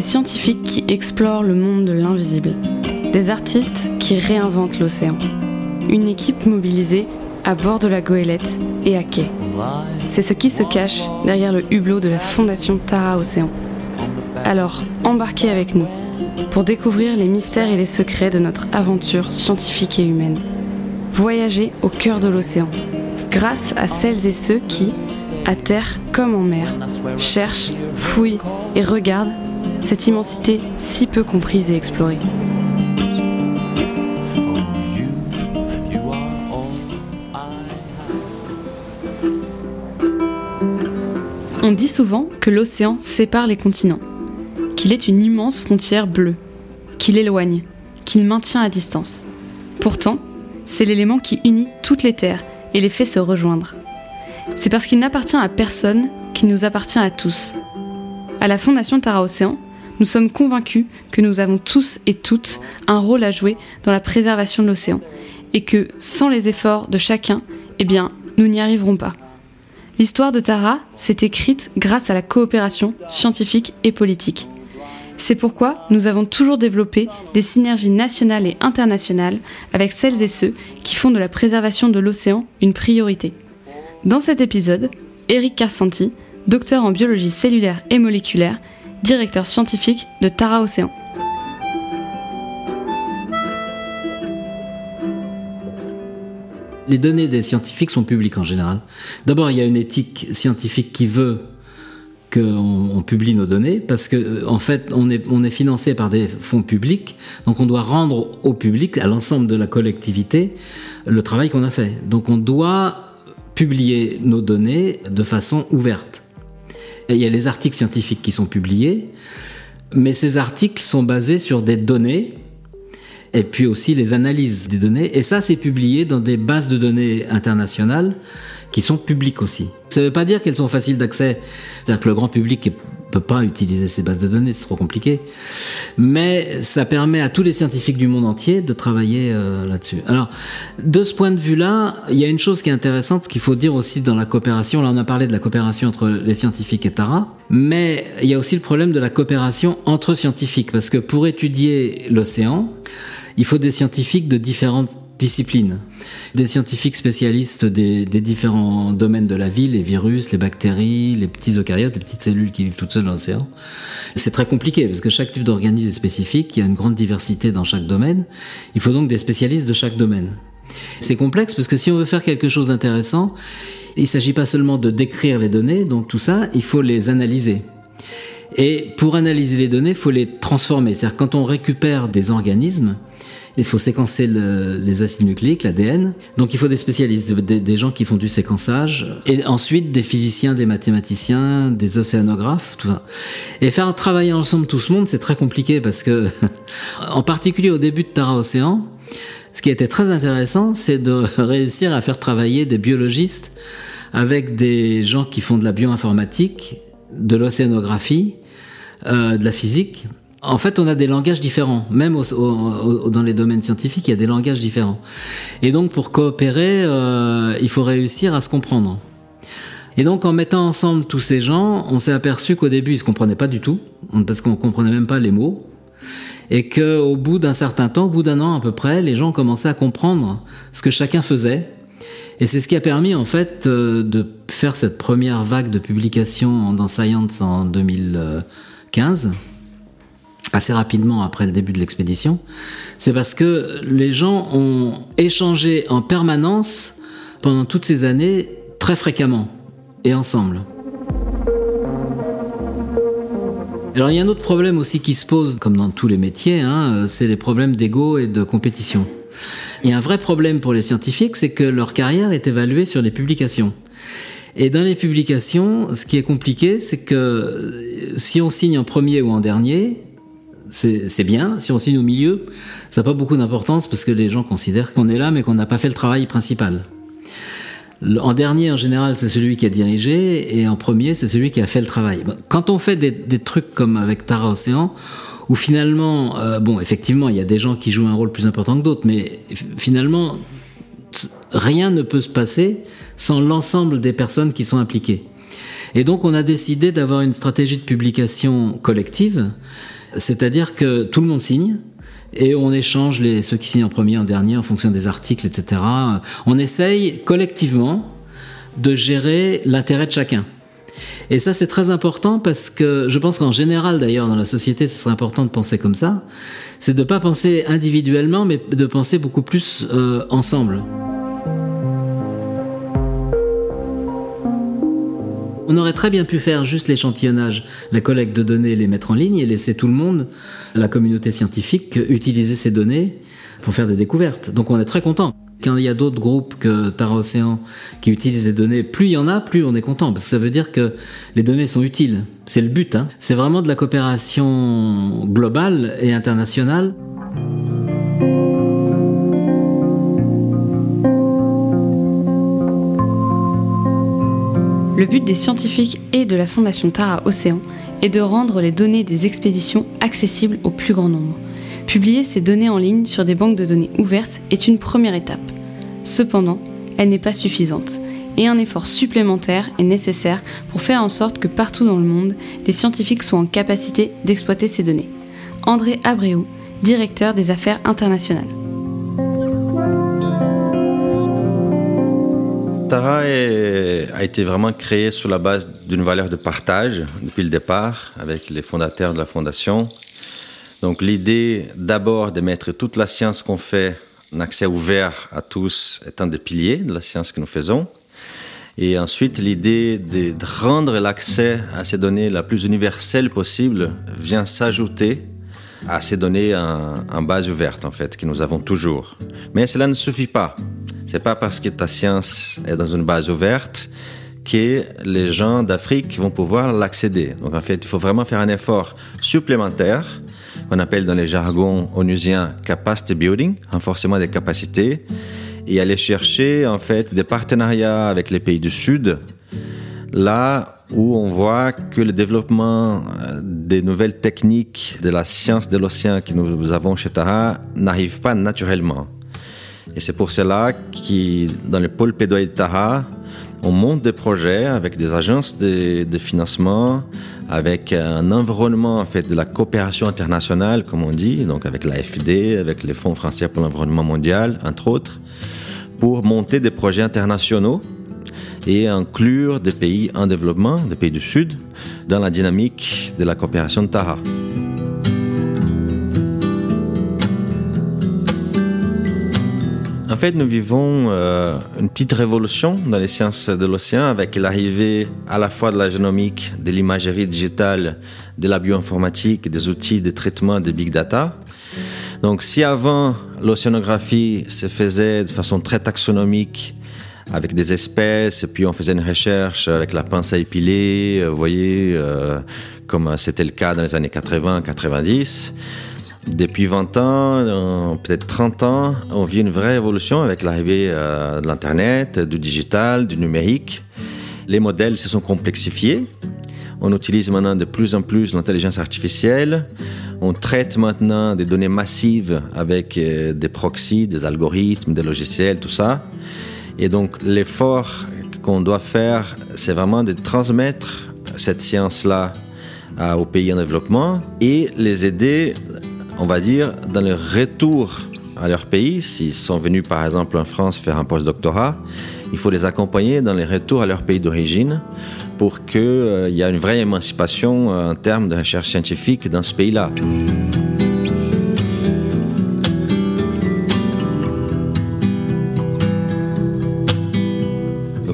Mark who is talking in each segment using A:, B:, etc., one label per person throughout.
A: Des scientifiques qui explorent le monde de l'invisible. Des artistes qui réinventent l'océan. Une équipe mobilisée à bord de la goélette et à quai. C'est ce qui se cache derrière le hublot de la fondation Tara Océan. Alors, embarquez avec nous pour découvrir les mystères et les secrets de notre aventure scientifique et humaine. Voyager au cœur de l'océan, grâce à celles et ceux qui, à terre comme en mer, cherchent, fouillent et regardent cette immensité si peu comprise et explorée. On dit souvent que l'océan sépare les continents, qu'il est une immense frontière bleue, qu'il éloigne, qu'il maintient à distance. Pourtant, c'est l'élément qui unit toutes les terres et les fait se rejoindre. C'est parce qu'il n'appartient à personne qu'il nous appartient à tous. À la Fondation Tara Océan, nous sommes convaincus que nous avons tous et toutes un rôle à jouer dans la préservation de l'océan et que sans les efforts de chacun, eh bien, nous n'y arriverons pas. L'histoire de Tara s'est écrite grâce à la coopération scientifique et politique. C'est pourquoi nous avons toujours développé des synergies nationales et internationales avec celles et ceux qui font de la préservation de l'océan une priorité. Dans cet épisode, Eric Carsanti, docteur en biologie cellulaire et moléculaire, directeur scientifique de Tara Océan.
B: Les données des scientifiques sont publiques en général. D'abord, il y a une éthique scientifique qui veut qu'on publie nos données parce que euh, en fait on est, financé par des fonds publics donc on doit rendre au public à l'ensemble de la collectivité le travail qu'on a fait donc on doit publier nos données de façon ouverte il y a les articles scientifiques qui sont publiés mais ces articles sont basés sur des données et puis aussi les analyses des données. Et ça c'est publié dans des bases de données internationales qui sont publiques aussi. Ça ne veut pas dire qu'elles sont faciles d'accès. C'est-à-dire que le grand public ne peut pas utiliser ces bases de données, c'est trop compliqué. Mais ça permet à tous les scientifiques du monde entier de travailler euh, là-dessus. Alors, de ce point de vue-là, il y a une chose qui est intéressante qu'il faut dire aussi dans la coopération. Là, on a parlé de la coopération entre les scientifiques et Tara, mais il y a aussi le problème de la coopération entre scientifiques, parce que pour étudier l'océan, il faut des scientifiques de différentes disciplines. Des scientifiques spécialistes des, différents domaines de la vie, les virus, les bactéries, les petits eucaryotes, les petites cellules qui vivent toutes seules dans l'océan. C'est très compliqué parce que chaque type d'organisme est spécifique, il y a une grande diversité dans chaque domaine. Il faut donc des spécialistes de chaque domaine. C'est complexe parce que si on veut faire quelque chose d'intéressant, il ne s'agit pas seulement de décrire les données, donc tout ça, il faut les analyser. Et pour analyser les données, il faut les transformer. C'est-à-dire quand on récupère des organismes, il faut séquencer les acides nucléiques, l'ADN. Donc il faut des spécialistes, des, gens qui font du séquençage, et ensuite des physiciens, des mathématiciens, des océanographes, tout ça. Et faire travailler ensemble tout ce monde, c'est très compliqué parce que, en particulier au début de Tara Océan, ce qui était très intéressant, c'est de réussir à faire travailler des biologistes avec des gens qui font de la bioinformatique, de l'océanographie, euh, de la physique, en fait, on a des langages différents. Même dans les domaines scientifiques, il y a des langages différents. Et donc, pour coopérer, euh, il faut réussir à se comprendre. Et donc, en mettant ensemble tous ces gens, on s'est aperçu qu'au début, ils se comprenaient pas du tout, parce qu'on comprenait même pas les mots. Et qu'au bout d'un certain temps, au bout d'un an à peu près, les gens commençaient à comprendre ce que chacun faisait. Et c'est ce qui a permis, en fait, euh, de faire cette première vague de publications dans Science en 2015 assez rapidement après le début de l'expédition, c'est parce que les gens ont échangé en permanence pendant toutes ces années très fréquemment et ensemble. Alors il y a un autre problème aussi qui se pose, comme dans tous les métiers, hein, c'est les problèmes d'ego et de compétition. Il y a un vrai problème pour les scientifiques, c'est que leur carrière est évaluée sur les publications. Et dans les publications, ce qui est compliqué, c'est que si on signe en premier ou en dernier, c'est bien. Si on signe au milieu, ça n'a pas beaucoup d'importance parce que les gens considèrent qu'on est là mais qu'on n'a pas fait le travail principal. En dernier, en général, c'est celui qui a dirigé, et en premier, c'est celui qui a fait le travail. Quand on fait des, trucs comme avec Tara Océan, où finalement, euh, bon, effectivement, il y a des gens qui jouent un rôle plus important que d'autres, mais finalement, rien ne peut se passer sans l'ensemble des personnes qui sont impliquées. Et donc on a décidé d'avoir une stratégie de publication collective, c'est-à-dire que tout le monde signe, et on échange les, ceux qui signent en premier, en dernier, en fonction des articles, etc. On essaye collectivement de gérer l'intérêt de chacun. Et ça, c'est très important parce que je pense qu'en général, d'ailleurs, dans la société, ce serait important de penser comme ça. C'est de ne pas penser individuellement, mais de penser beaucoup plus euh, ensemble. On aurait très bien pu faire juste l'échantillonnage, la collecte de données, les mettre en ligne et laisser tout le monde, la communauté scientifique, utiliser ces données pour faire des découvertes. Donc on est très content. Quand il y a d'autres groupes que Tara Océan qui utilisent les données, plus il y en a, plus on est content. Parce que ça veut dire que les données sont utiles. C'est le but. Hein. C'est vraiment de la coopération globale et internationale.
A: Le but des scientifiques et de la Fondation Tara Océan est de rendre les données des expéditions accessibles au plus grand nombre. Publier ces données en ligne sur des banques de données ouvertes est une première étape. Cependant, elle n'est pas suffisante et un effort supplémentaire est nécessaire pour faire en sorte que partout dans le monde, des scientifiques soient en capacité d'exploiter ces données. André Abreu, directeur des affaires internationales.
C: Tara a été vraiment créé sur la base d'une valeur de partage depuis le départ avec les fondateurs de la fondation. Donc l'idée d'abord de mettre toute la science qu'on fait en accès ouvert à tous est un des piliers de la science que nous faisons. Et ensuite, l'idée de rendre l'accès à ces données la plus universelle possible vient s'ajouter à ces données en, base ouverte, en fait, que nous avons toujours. Mais cela ne suffit pas. C'est pas parce que ta science est dans une base ouverte que les gens d'Afrique vont pouvoir l'accéder. Donc en fait, il faut vraiment faire un effort supplémentaire qu'on appelle dans les jargons onusiens capacity building, renforcement des capacités, et aller chercher en fait des partenariats avec les pays du Sud, là où on voit que le développement euh, des nouvelles techniques de la science de l'océan que nous avons chez Tara n'arrive pas naturellement. Et c'est pour cela que dans le pôle plaidoyer de Tara, on monte des projets avec des agences de, financement, avec un environnement en fait de la coopération internationale, comme on dit, donc avec l'AFD, avec les fonds français pour l'environnement mondial, entre autres, pour monter des projets internationaux et inclure des pays en développement, des pays du Sud, dans la dynamique de la coopération de Tara. En fait, nous vivons euh, une petite révolution dans les sciences de l'océan avec l'arrivée à la fois de la génomique, de l'imagerie digitale, de la bioinformatique, des outils de traitement de big data. Donc, si avant l'océanographie se faisait de façon très taxonomique, avec des espèces, puis on faisait une recherche avec la pince à épiler, vous voyez, euh, comme c'était le cas dans les années 80-90. Depuis 20 ans, peut-être 30 ans, on vit une vraie évolution avec l'arrivée euh, de l'Internet, du digital, du numérique. Les modèles se sont complexifiés. On utilise maintenant de plus en plus l'intelligence artificielle. On traite maintenant des données massives avec euh, des proxys, des algorithmes, des logiciels, tout ça. Et donc l'effort qu'on doit faire, c'est vraiment de transmettre cette science-là euh, aux pays en développement et les aider on va dire, dans le retour à leur pays, s'ils sont venus par exemple en France faire un post-doctorat, il faut les accompagner dans les retours à leur pays d'origine pour qu'il euh, y ait une vraie émancipation euh, en termes de recherche scientifique dans ce pays-là.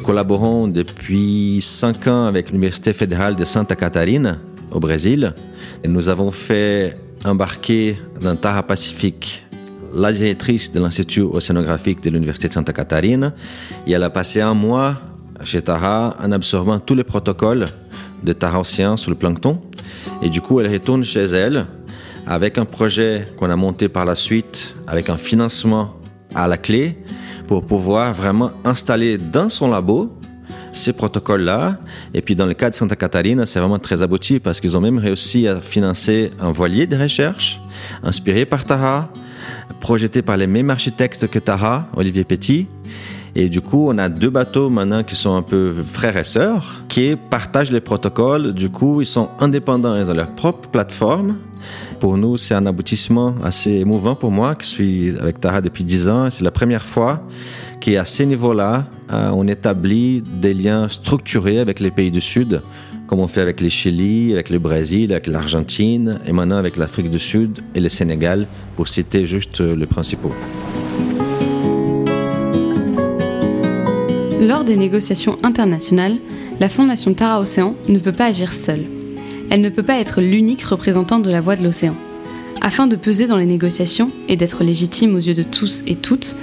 C: Collaborons depuis cinq ans avec l'Université fédérale de Santa Catarina au Brésil. Et nous avons fait embarqué dans Taha Pacifique la directrice de l'Institut océanographique de l'Université de Santa Catarina et elle a passé un mois chez Taha en absorbant tous les protocoles de Taha Océan sur le plancton. Et du coup, elle retourne chez elle avec un projet qu'on a monté par la suite, avec un financement à la clé, pour pouvoir vraiment installer dans son labo ces protocoles-là. Et puis dans le cas de Santa Catarina, c'est vraiment très abouti parce qu'ils ont même réussi à financer un voilier de recherche inspiré par Taha, projeté par les mêmes architectes que Taha, Olivier Petit. Et du coup, on a deux bateaux maintenant qui sont un peu frères et sœurs, qui partagent les protocoles. Du coup, ils sont indépendants, ils ont leur propre plateforme. Pour nous, c'est un aboutissement assez émouvant pour moi, qui suis avec Tara depuis 10 ans. C'est la première fois qu'à ces niveaux-là, euh, on établit des liens structurés avec les pays du Sud, comme on fait avec les Chili, avec le Brésil, avec l'Argentine, et maintenant avec l'Afrique du Sud et le Sénégal, pour citer juste les principaux.
A: Lors des négociations internationales, la Fondation Tara Océan ne peut pas agir seule. Elle ne peut pas être l'unique représentante de la voix de l'océan. Afin de peser dans les négociations et d'être légitime aux yeux de tous et toutes,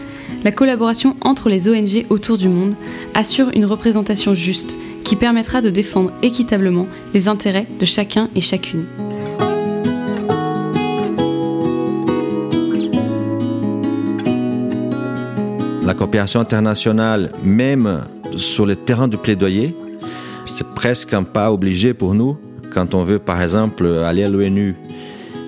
A: la collaboration entre les ONG autour du monde assure une représentation juste qui permettra de défendre équitablement les intérêts de chacun et chacune.
C: Coopération internationale, même sur le terrain du plaidoyer, c'est presque un pas obligé pour nous quand on veut, par exemple, aller à l'ONU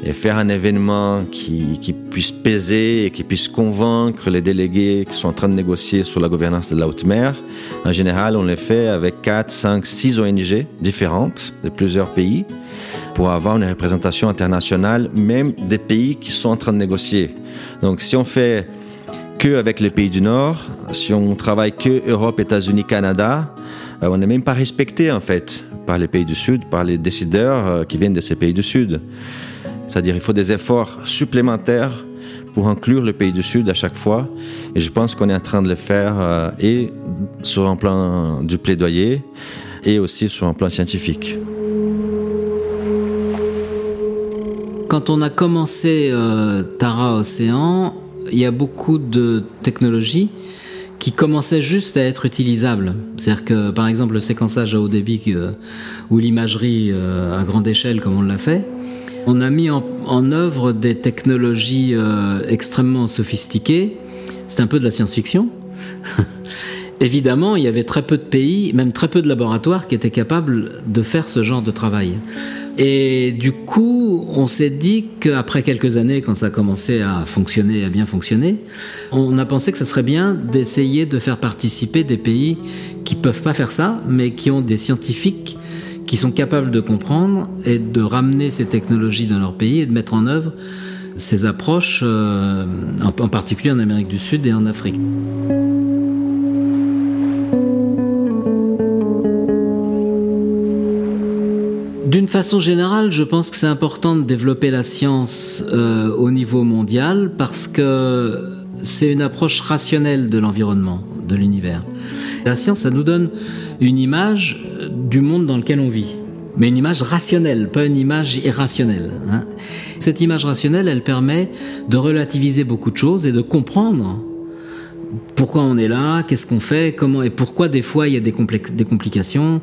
C: et faire un événement qui, qui, puisse peser et qui puisse convaincre les délégués qui sont en train de négocier sur la gouvernance de la haute mer. En général, on le fait avec 4, 5, 6 ONG différentes de plusieurs pays pour avoir une représentation internationale, même des pays qui sont en train de négocier. Donc si on fait avec les pays du Nord, si on travaille que Europe, États-Unis, Canada, euh, on n'est même pas respecté en fait par les pays du Sud, par les décideurs euh, qui viennent de ces pays du Sud. C'est-à-dire qu'il faut des efforts supplémentaires pour inclure le pays du Sud à chaque fois. Et je pense qu'on est en train de le faire euh, et sur un plan du plaidoyer et aussi sur un plan scientifique.
B: Quand on a commencé Tara Océan, il y a beaucoup de technologies qui commençaient juste à être utilisables. C'est-à-dire que, par exemple, le séquençage à haut débit euh, ou l'imagerie à grande échelle, comme on l'a fait, on a mis en, œuvre des technologies euh, extrêmement sophistiquées. C'est un peu de la science-fiction. Évidemment, il y avait très peu de pays, même très peu de laboratoires qui étaient capables de faire ce genre de travail. Et du coup, on s'est dit qu'après quelques années, quand ça a commencé à fonctionner, à bien fonctionner, on a pensé que ce serait bien d'essayer de faire participer des pays qui peuvent pas faire ça, mais qui ont des scientifiques qui sont capables de comprendre et de ramener ces technologies dans leur pays et de mettre en œuvre ces approches, euh, en, particulier en Amérique du Sud et en Afrique. D'une façon générale, je pense que c'est important de développer la science euh, au niveau mondial parce que c'est une approche rationnelle de l'environnement, de l'univers. La science, ça nous donne une image du monde dans lequel on vit. Mais une image rationnelle, pas une image irrationnelle. Hein. Cette image rationnelle, elle permet de relativiser beaucoup de choses et de comprendre pourquoi on est là, qu'est-ce qu'on fait, comment et pourquoi des fois il y a des, complications,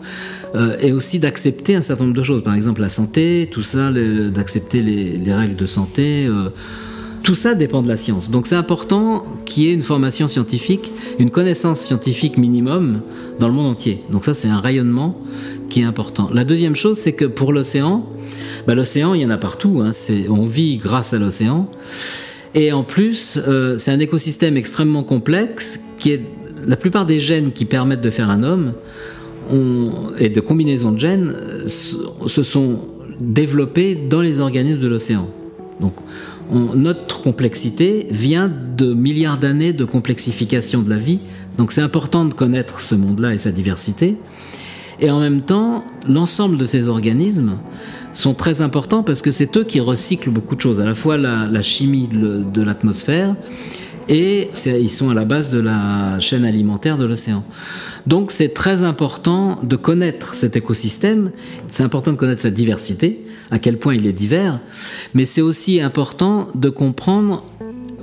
B: euh, et aussi d'accepter un certain nombre de choses. Par exemple, la santé, tout ça, d'accepter les, règles de santé. Euh, tout ça dépend de la science. Donc c'est important qu'il y ait une formation scientifique, une connaissance scientifique minimum dans le monde entier. Donc ça c'est un rayonnement qui est important. La deuxième chose c'est que pour l'océan, bah, l'océan il y en a partout, hein. on vit grâce à l'océan. Et en plus euh, c'est un écosystème extrêmement complexe qui est la plupart des gènes qui permettent de faire un homme et de combinaisons de gènes euh, se sont développés dans les organismes de l'océan. Donc notre complexité vient de milliards d'années de complexification de la vie. Donc c'est important de connaître ce monde-là et sa diversité. Et en même temps, l'ensemble de ces organismes sont très importants parce que c'est eux qui recyclent beaucoup de choses, à la fois la, chimie de l'atmosphère et ils sont à la base de la chaîne alimentaire de l'océan. Donc c'est très important de connaître cet écosystème, c'est important de connaître sa diversité, à quel point il est divers, mais c'est aussi important de comprendre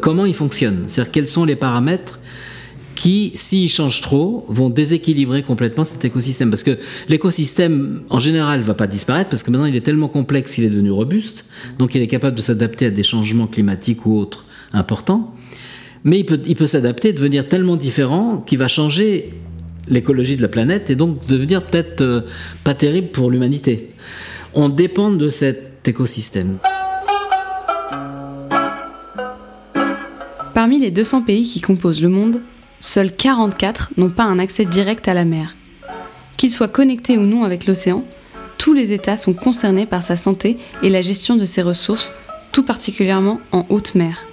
B: comment il fonctionne, c'est-à-dire quels sont les paramètres qui, s'ils changent trop, vont déséquilibrer complètement cet écosystème. Parce que l'écosystème, en général, va pas disparaître, parce que maintenant il est tellement complexe qu'il est devenu robuste, donc il est capable de s'adapter à des changements climatiques ou autres importants. Mais il peut, il peut s'adapter, devenir tellement différent qu'il va changer l'écologie de la planète et donc devenir peut-être euh, pas terrible pour l'humanité. On dépend de cet écosystème.
A: Parmi les 200 pays qui composent le monde, seuls 44 n'ont pas un accès direct à la mer. Qu'ils soient connectés ou non avec l'océan, tous les États sont concernés par sa santé et la gestion de ses ressources, tout particulièrement en haute mer.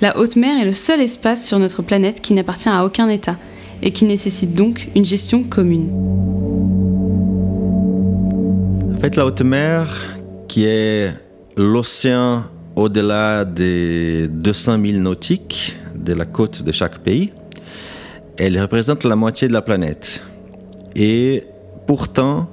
A: La haute mer est le seul espace sur notre planète qui n'appartient à aucun État et qui nécessite donc une gestion commune.
C: En fait, la haute mer, qui est l'océan au-delà des 200 000 nautiques de la côte de chaque pays, elle représente la moitié de la planète. Et pourtant,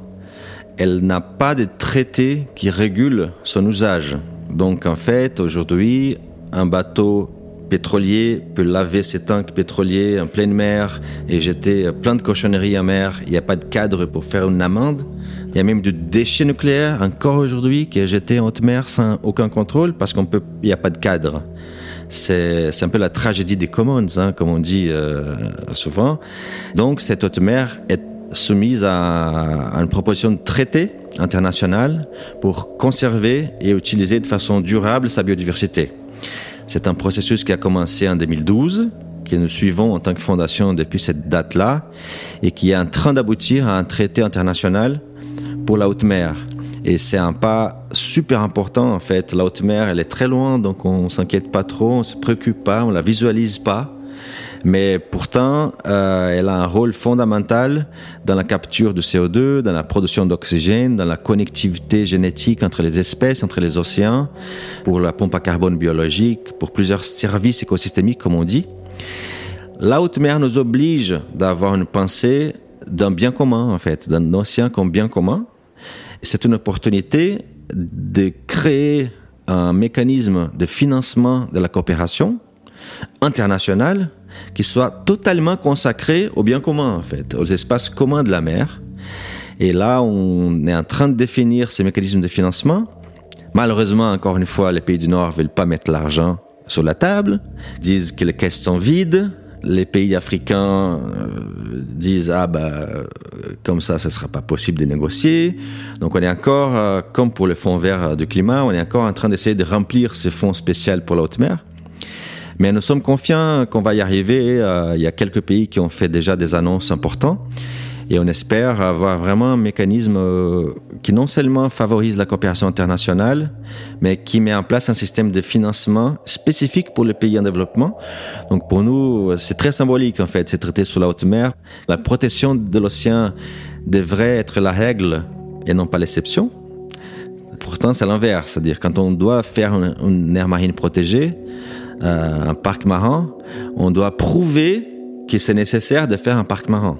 C: elle n'a pas de traité qui régule son usage. Donc en fait, aujourd'hui, un bateau pétrolier peut laver ses tanks pétroliers en pleine mer et jeter plein de cochonneries en mer. Il n'y a pas de cadre pour faire une amende. Il y a même du déchet nucléaire encore aujourd'hui qui est jeté en haute mer sans aucun contrôle parce qu'il n'y a pas de cadre. C'est un peu la tragédie des commons, hein, comme on dit euh, souvent. Donc cette haute mer est soumise à, à une proposition de traité international pour conserver et utiliser de façon durable sa biodiversité. C'est un processus qui a commencé en 2012, que nous suivons en tant que fondation depuis cette date-là, et qui est en train d'aboutir à un traité international pour la haute mer. Et c'est un pas super important en fait. La haute mer, elle est très loin, donc on s'inquiète pas trop, on se préoccupe pas, on la visualise pas. Mais pourtant, euh, elle a un rôle fondamental dans la capture de CO2, dans la production d'oxygène, dans la connectivité génétique entre les espèces, entre les océans, pour la pompe à carbone biologique, pour plusieurs services écosystémiques, comme on dit. La haute mer nous oblige d'avoir une pensée d'un bien commun, en fait, d'un océan comme bien commun. C'est une opportunité de créer un mécanisme de financement de la coopération internationale qui soit totalement consacré au bien commun, en fait, aux espaces communs de la mer. Et là, on est en train de définir ces mécanismes de financement. Malheureusement, encore une fois, les pays du Nord ne veulent pas mettre l'argent sur la table, disent que les caisses sont vides. Les pays africains euh, disent ah bah euh, comme ça, ce sera pas possible de négocier. Donc on est encore, euh, comme pour le fonds vert du climat, on est encore en train d'essayer de remplir ce fonds spécial pour la haute mer. Mais nous sommes confiants qu'on va y arriver. Il y a quelques pays qui ont fait déjà des annonces importantes. Et on espère avoir vraiment un mécanisme euh, qui non seulement favorise la coopération internationale, mais qui met en place un système de financement spécifique pour les pays en développement. Donc pour nous, c'est très symbolique en fait, ces traités sur la haute mer. La protection de l'océan devrait être la règle et non pas l'exception. Pourtant, c'est l'inverse. C'est-à-dire, quand on doit faire une, une aire marine protégée, euh, un parc marin, on doit prouver que c'est nécessaire de faire un parc marin.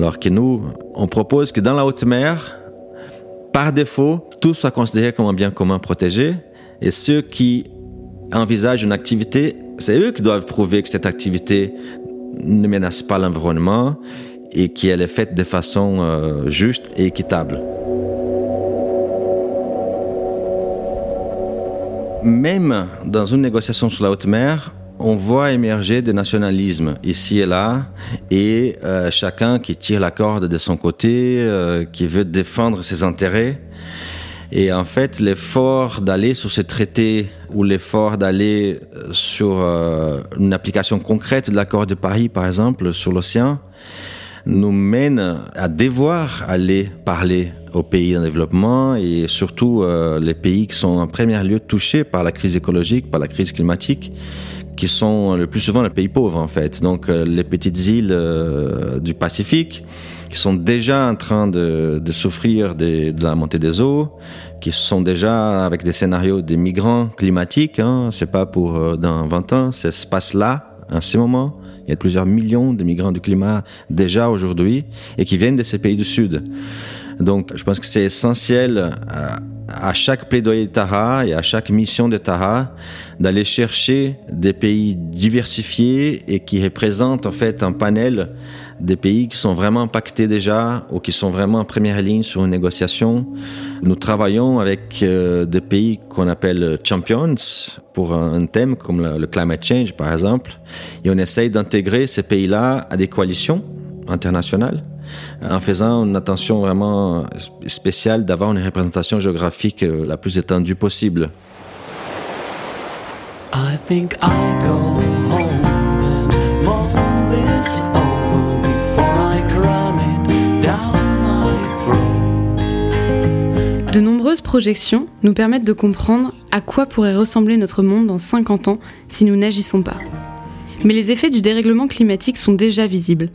C: Alors que nous, on propose que dans la haute mer, par défaut, tout soit considéré comme un bien commun protégé. Et ceux qui envisagent une activité, c'est eux qui doivent prouver que cette activité ne menace pas l'environnement et qu'elle est faite de façon euh, juste et équitable. même dans une négociation sur la haute mer, on voit émerger des nationalismes ici et là, et euh, chacun qui tire la corde de son côté, euh, qui veut défendre ses intérêts. Et en fait, l'effort d'aller sur ce traité ou l'effort d'aller euh, sur une application concrète de l'accord de Paris, par exemple, sur l'océan, nous mène à devoir aller parler aux pays en développement et surtout les pays qui sont en premier lieu touchés par la crise écologique, par la crise climatique, qui sont le plus souvent les pays pauvres en fait. Donc euh, les petites îles euh, du Pacifique qui sont déjà en train de, de souffrir de la montée des eaux, qui sont déjà avec des scénarios des migrants climatiques. Hein, c'est pas pour dans 20 ans, ça se passe là, en ce moment. Il y a plusieurs millions de migrants du climat déjà aujourd'hui et qui viennent de ces pays du Sud. Donc, je pense que c'est essentiel euh, à, chaque plaidoyer de Tara et à chaque mission de Tara d'aller chercher des pays diversifiés et qui représentent en fait un panel des pays qui sont vraiment impactés déjà ou qui sont vraiment en première ligne sur une négociation. Nous travaillons avec euh, des pays qu'on appelle champions pour un, thème comme le, le, climate change par exemple et on essaye d'intégrer ces pays-là à des coalitions internationales en faisant une attention vraiment spéciale d'avoir une représentation géographique euh, la plus étendue possible. De
A: nombreuses projections nous permettent de comprendre à quoi pourrait ressembler notre monde dans 50 ans si nous n'agissons pas. Mais les effets du dérèglement climatique sont déjà visibles.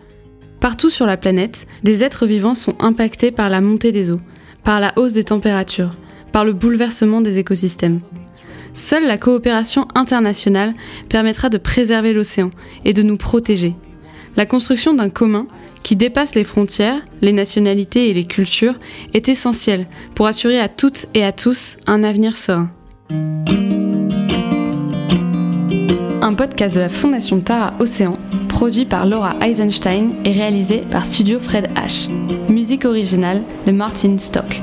A: Partout sur la planète, des êtres vivants sont impactés par la montée des eaux, par la hausse des températures, par le bouleversement des écosystèmes. Seule la coopération internationale permettra de préserver l'océan et de nous protéger. La construction d'un commun qui dépasse les frontières, les nationalités et les cultures est essentielle pour assurer à toutes et à tous un avenir serein. Un podcast de la Fondation Tara Océan, produit par Laura Eisenstein et réalisé par Studio Fred H. Musique originale de Martin Stock.